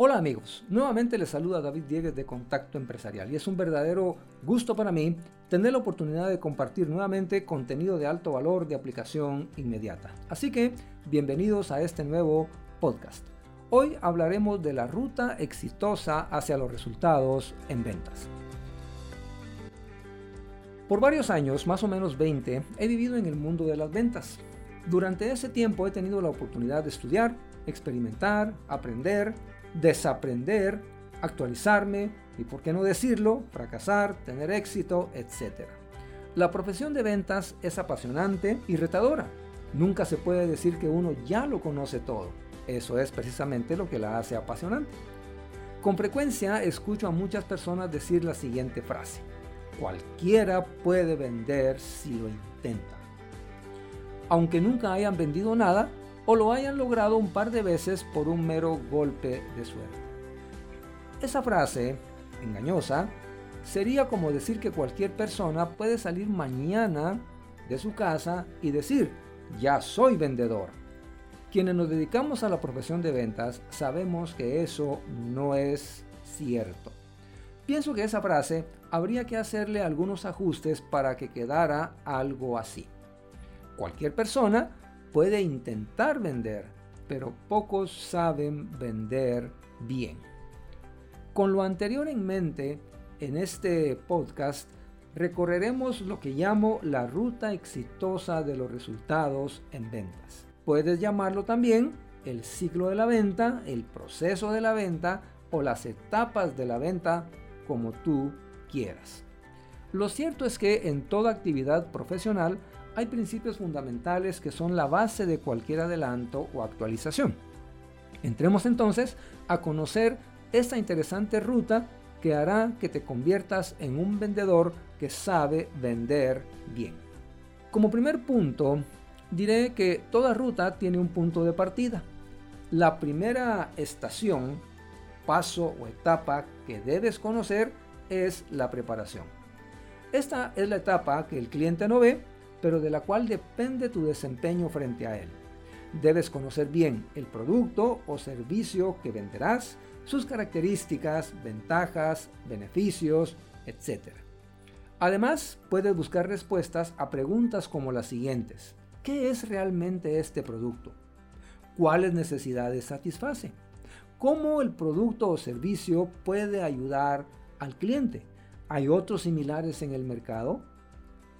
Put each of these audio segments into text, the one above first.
Hola amigos, nuevamente les saluda David Diegues de Contacto Empresarial y es un verdadero gusto para mí tener la oportunidad de compartir nuevamente contenido de alto valor de aplicación inmediata. Así que bienvenidos a este nuevo podcast. Hoy hablaremos de la ruta exitosa hacia los resultados en ventas. Por varios años, más o menos 20, he vivido en el mundo de las ventas. Durante ese tiempo he tenido la oportunidad de estudiar, experimentar, aprender, desaprender, actualizarme y, por qué no decirlo, fracasar, tener éxito, etc. La profesión de ventas es apasionante y retadora. Nunca se puede decir que uno ya lo conoce todo. Eso es precisamente lo que la hace apasionante. Con frecuencia escucho a muchas personas decir la siguiente frase. Cualquiera puede vender si lo intenta. Aunque nunca hayan vendido nada, o lo hayan logrado un par de veces por un mero golpe de suerte. Esa frase, engañosa, sería como decir que cualquier persona puede salir mañana de su casa y decir, ya soy vendedor. Quienes nos dedicamos a la profesión de ventas sabemos que eso no es cierto. Pienso que esa frase habría que hacerle algunos ajustes para que quedara algo así. Cualquier persona puede intentar vender, pero pocos saben vender bien. Con lo anterior en mente, en este podcast recorreremos lo que llamo la ruta exitosa de los resultados en ventas. Puedes llamarlo también el ciclo de la venta, el proceso de la venta o las etapas de la venta como tú quieras. Lo cierto es que en toda actividad profesional hay principios fundamentales que son la base de cualquier adelanto o actualización. Entremos entonces a conocer esta interesante ruta que hará que te conviertas en un vendedor que sabe vender bien. Como primer punto, diré que toda ruta tiene un punto de partida. La primera estación, paso o etapa que debes conocer es la preparación. Esta es la etapa que el cliente no ve pero de la cual depende tu desempeño frente a él. Debes conocer bien el producto o servicio que venderás, sus características, ventajas, beneficios, etc. Además, puedes buscar respuestas a preguntas como las siguientes. ¿Qué es realmente este producto? ¿Cuáles necesidades satisface? ¿Cómo el producto o servicio puede ayudar al cliente? ¿Hay otros similares en el mercado?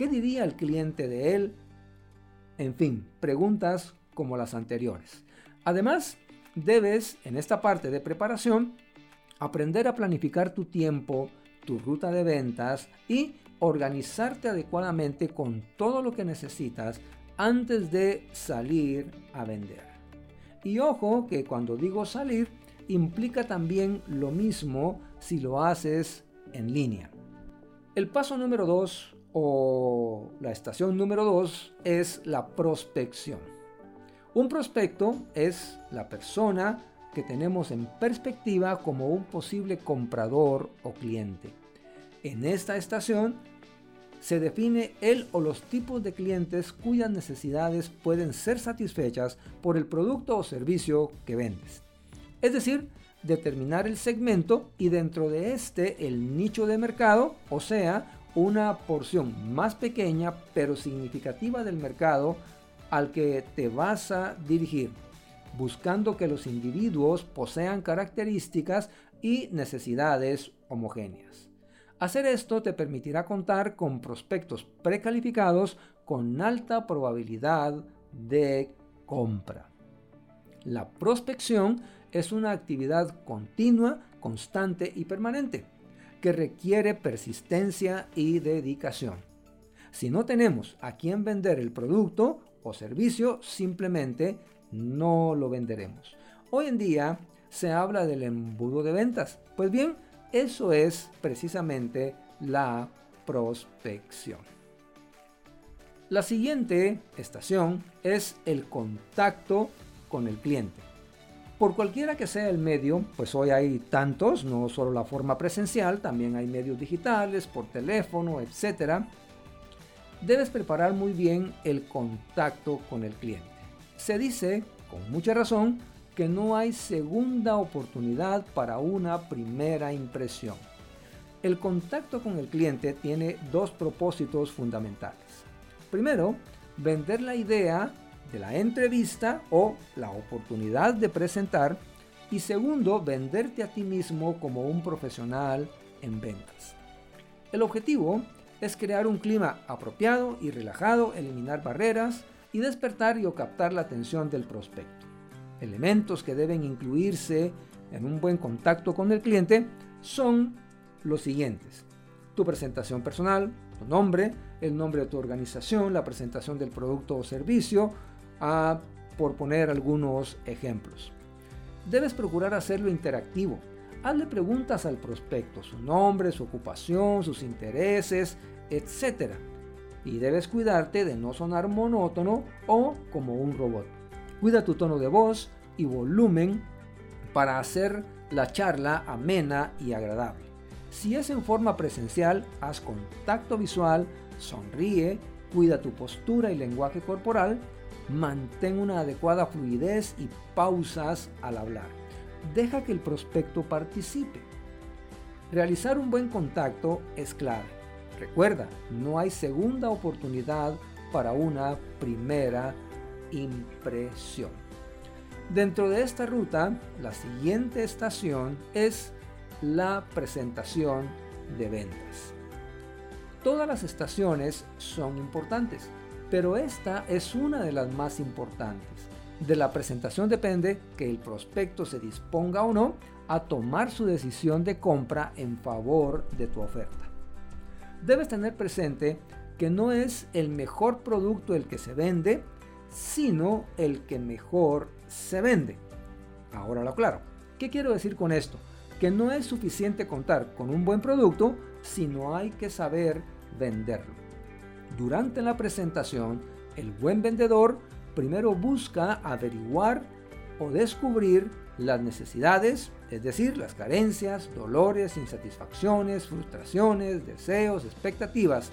¿Qué diría el cliente de él? En fin, preguntas como las anteriores. Además, debes, en esta parte de preparación, aprender a planificar tu tiempo, tu ruta de ventas y organizarte adecuadamente con todo lo que necesitas antes de salir a vender. Y ojo que cuando digo salir, implica también lo mismo si lo haces en línea. El paso número 2 o la estación número 2 es la prospección. Un prospecto es la persona que tenemos en perspectiva como un posible comprador o cliente. En esta estación se define el o los tipos de clientes cuyas necesidades pueden ser satisfechas por el producto o servicio que vendes. Es decir, determinar el segmento y dentro de este el nicho de mercado, o sea, una porción más pequeña pero significativa del mercado al que te vas a dirigir, buscando que los individuos posean características y necesidades homogéneas. Hacer esto te permitirá contar con prospectos precalificados con alta probabilidad de compra. La prospección es una actividad continua, constante y permanente que requiere persistencia y dedicación. Si no tenemos a quién vender el producto o servicio, simplemente no lo venderemos. Hoy en día se habla del embudo de ventas. Pues bien, eso es precisamente la prospección. La siguiente estación es el contacto con el cliente. Por cualquiera que sea el medio, pues hoy hay tantos, no solo la forma presencial, también hay medios digitales, por teléfono, etc. Debes preparar muy bien el contacto con el cliente. Se dice, con mucha razón, que no hay segunda oportunidad para una primera impresión. El contacto con el cliente tiene dos propósitos fundamentales. Primero, vender la idea de la entrevista o la oportunidad de presentar. Y segundo, venderte a ti mismo como un profesional en ventas. El objetivo es crear un clima apropiado y relajado, eliminar barreras y despertar y o captar la atención del prospecto. Elementos que deben incluirse en un buen contacto con el cliente son los siguientes. Tu presentación personal, tu nombre, el nombre de tu organización, la presentación del producto o servicio, por poner algunos ejemplos. Debes procurar hacerlo interactivo. Hazle preguntas al prospecto, su nombre, su ocupación, sus intereses, etc. Y debes cuidarte de no sonar monótono o como un robot. Cuida tu tono de voz y volumen para hacer la charla amena y agradable. Si es en forma presencial, haz contacto visual, sonríe, cuida tu postura y lenguaje corporal, mantén una adecuada fluidez y pausas al hablar. Deja que el prospecto participe. Realizar un buen contacto es clave. Recuerda, no hay segunda oportunidad para una primera impresión. Dentro de esta ruta, la siguiente estación es la presentación de ventas. Todas las estaciones son importantes, pero esta es una de las más importantes. De la presentación depende que el prospecto se disponga o no a tomar su decisión de compra en favor de tu oferta. Debes tener presente que no es el mejor producto el que se vende, sino el que mejor se vende. Ahora lo aclaro. ¿Qué quiero decir con esto? que no es suficiente contar con un buen producto, sino hay que saber venderlo. Durante la presentación, el buen vendedor primero busca averiguar o descubrir las necesidades, es decir, las carencias, dolores, insatisfacciones, frustraciones, deseos, expectativas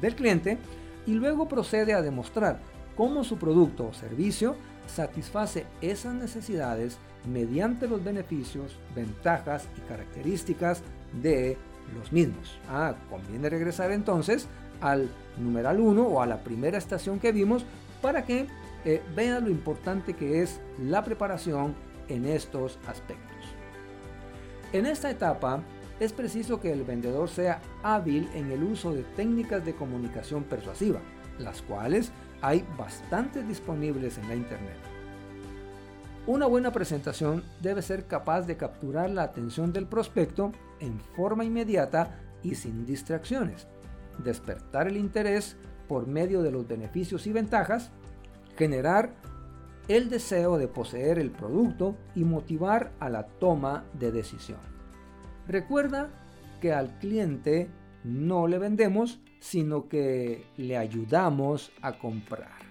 del cliente y luego procede a demostrar cómo su producto o servicio satisface esas necesidades mediante los beneficios, ventajas y características de los mismos. Ah, conviene regresar entonces al numeral 1 o a la primera estación que vimos para que eh, vean lo importante que es la preparación en estos aspectos. En esta etapa es preciso que el vendedor sea hábil en el uso de técnicas de comunicación persuasiva, las cuales hay bastantes disponibles en la internet. Una buena presentación debe ser capaz de capturar la atención del prospecto en forma inmediata y sin distracciones, despertar el interés por medio de los beneficios y ventajas, generar el deseo de poseer el producto y motivar a la toma de decisión. Recuerda que al cliente no le vendemos, sino que le ayudamos a comprar.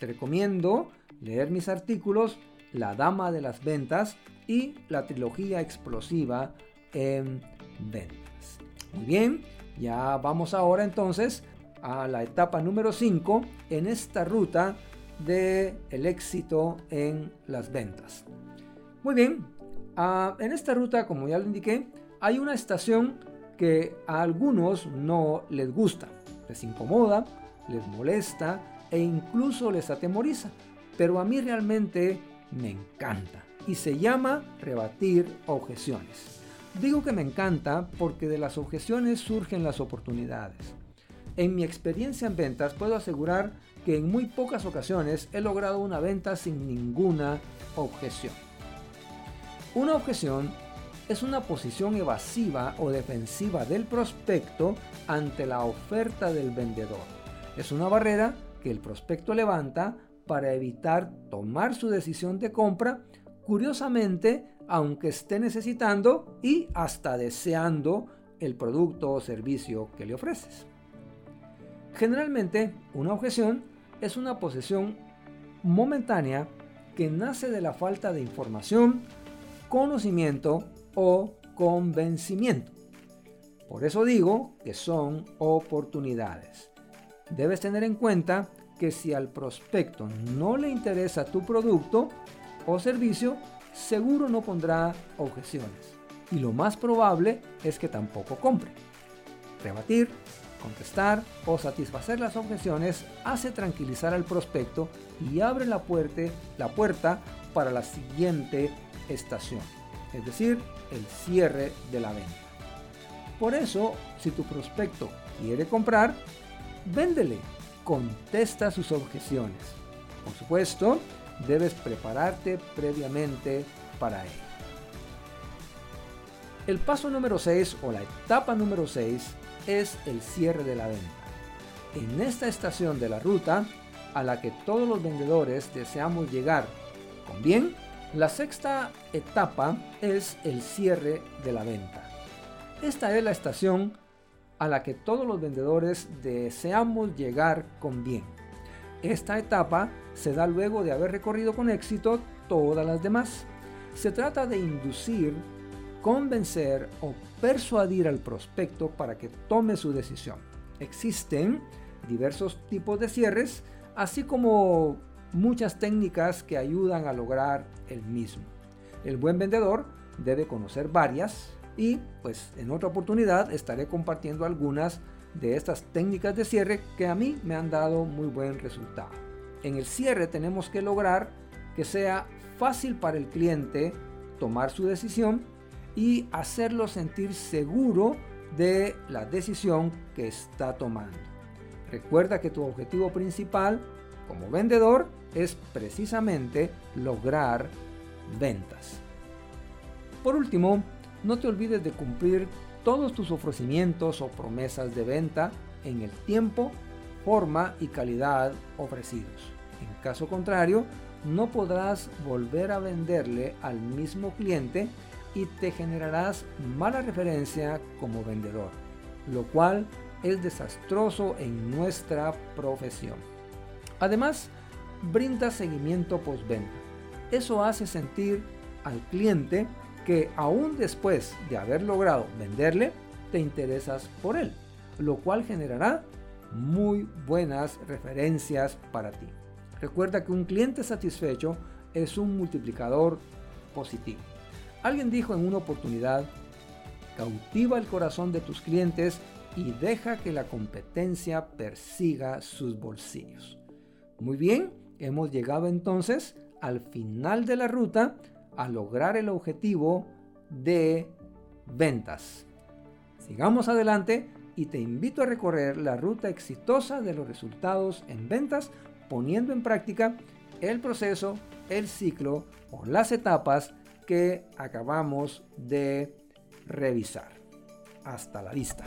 Te recomiendo leer mis artículos la Dama de las Ventas y la trilogía explosiva en ventas. Muy bien, ya vamos ahora entonces a la etapa número 5 en esta ruta de el éxito en las ventas. Muy bien, ah, en esta ruta, como ya lo indiqué, hay una estación que a algunos no les gusta, les incomoda, les molesta e incluso les atemoriza. Pero a mí realmente me encanta y se llama rebatir objeciones. Digo que me encanta porque de las objeciones surgen las oportunidades. En mi experiencia en ventas puedo asegurar que en muy pocas ocasiones he logrado una venta sin ninguna objeción. Una objeción es una posición evasiva o defensiva del prospecto ante la oferta del vendedor. Es una barrera que el prospecto levanta para evitar tomar su decisión de compra, curiosamente, aunque esté necesitando y hasta deseando el producto o servicio que le ofreces. Generalmente, una objeción es una posesión momentánea que nace de la falta de información, conocimiento o convencimiento. Por eso digo que son oportunidades. Debes tener en cuenta que si al prospecto no le interesa tu producto, o servicio, seguro no pondrá objeciones. Y lo más probable es que tampoco compre. Rebatir, contestar o satisfacer las objeciones hace tranquilizar al prospecto y abre la puerta, la puerta para la siguiente estación, es decir, el cierre de la venta. Por eso, si tu prospecto quiere comprar, véndele, contesta sus objeciones. Por supuesto, debes prepararte previamente para ello. El paso número 6 o la etapa número 6 es el cierre de la venta. En esta estación de la ruta, a la que todos los vendedores deseamos llegar con bien, la sexta etapa es el cierre de la venta. Esta es la estación a la que todos los vendedores deseamos llegar con bien. Esta etapa se da luego de haber recorrido con éxito todas las demás. Se trata de inducir, convencer o persuadir al prospecto para que tome su decisión. Existen diversos tipos de cierres, así como muchas técnicas que ayudan a lograr el mismo. El buen vendedor debe conocer varias y pues en otra oportunidad estaré compartiendo algunas de estas técnicas de cierre que a mí me han dado muy buen resultado. En el cierre tenemos que lograr que sea fácil para el cliente tomar su decisión y hacerlo sentir seguro de la decisión que está tomando. Recuerda que tu objetivo principal como vendedor es precisamente lograr ventas. Por último, no te olvides de cumplir todos tus ofrecimientos o promesas de venta en el tiempo, forma y calidad ofrecidos. En caso contrario, no podrás volver a venderle al mismo cliente y te generarás mala referencia como vendedor, lo cual es desastroso en nuestra profesión. Además, brinda seguimiento postventa. Eso hace sentir al cliente que aún después de haber logrado venderle, te interesas por él, lo cual generará muy buenas referencias para ti. Recuerda que un cliente satisfecho es un multiplicador positivo. Alguien dijo en una oportunidad, cautiva el corazón de tus clientes y deja que la competencia persiga sus bolsillos. Muy bien, hemos llegado entonces al final de la ruta lograr el objetivo de ventas. Sigamos adelante y te invito a recorrer la ruta exitosa de los resultados en ventas poniendo en práctica el proceso, el ciclo o las etapas que acabamos de revisar. Hasta la vista.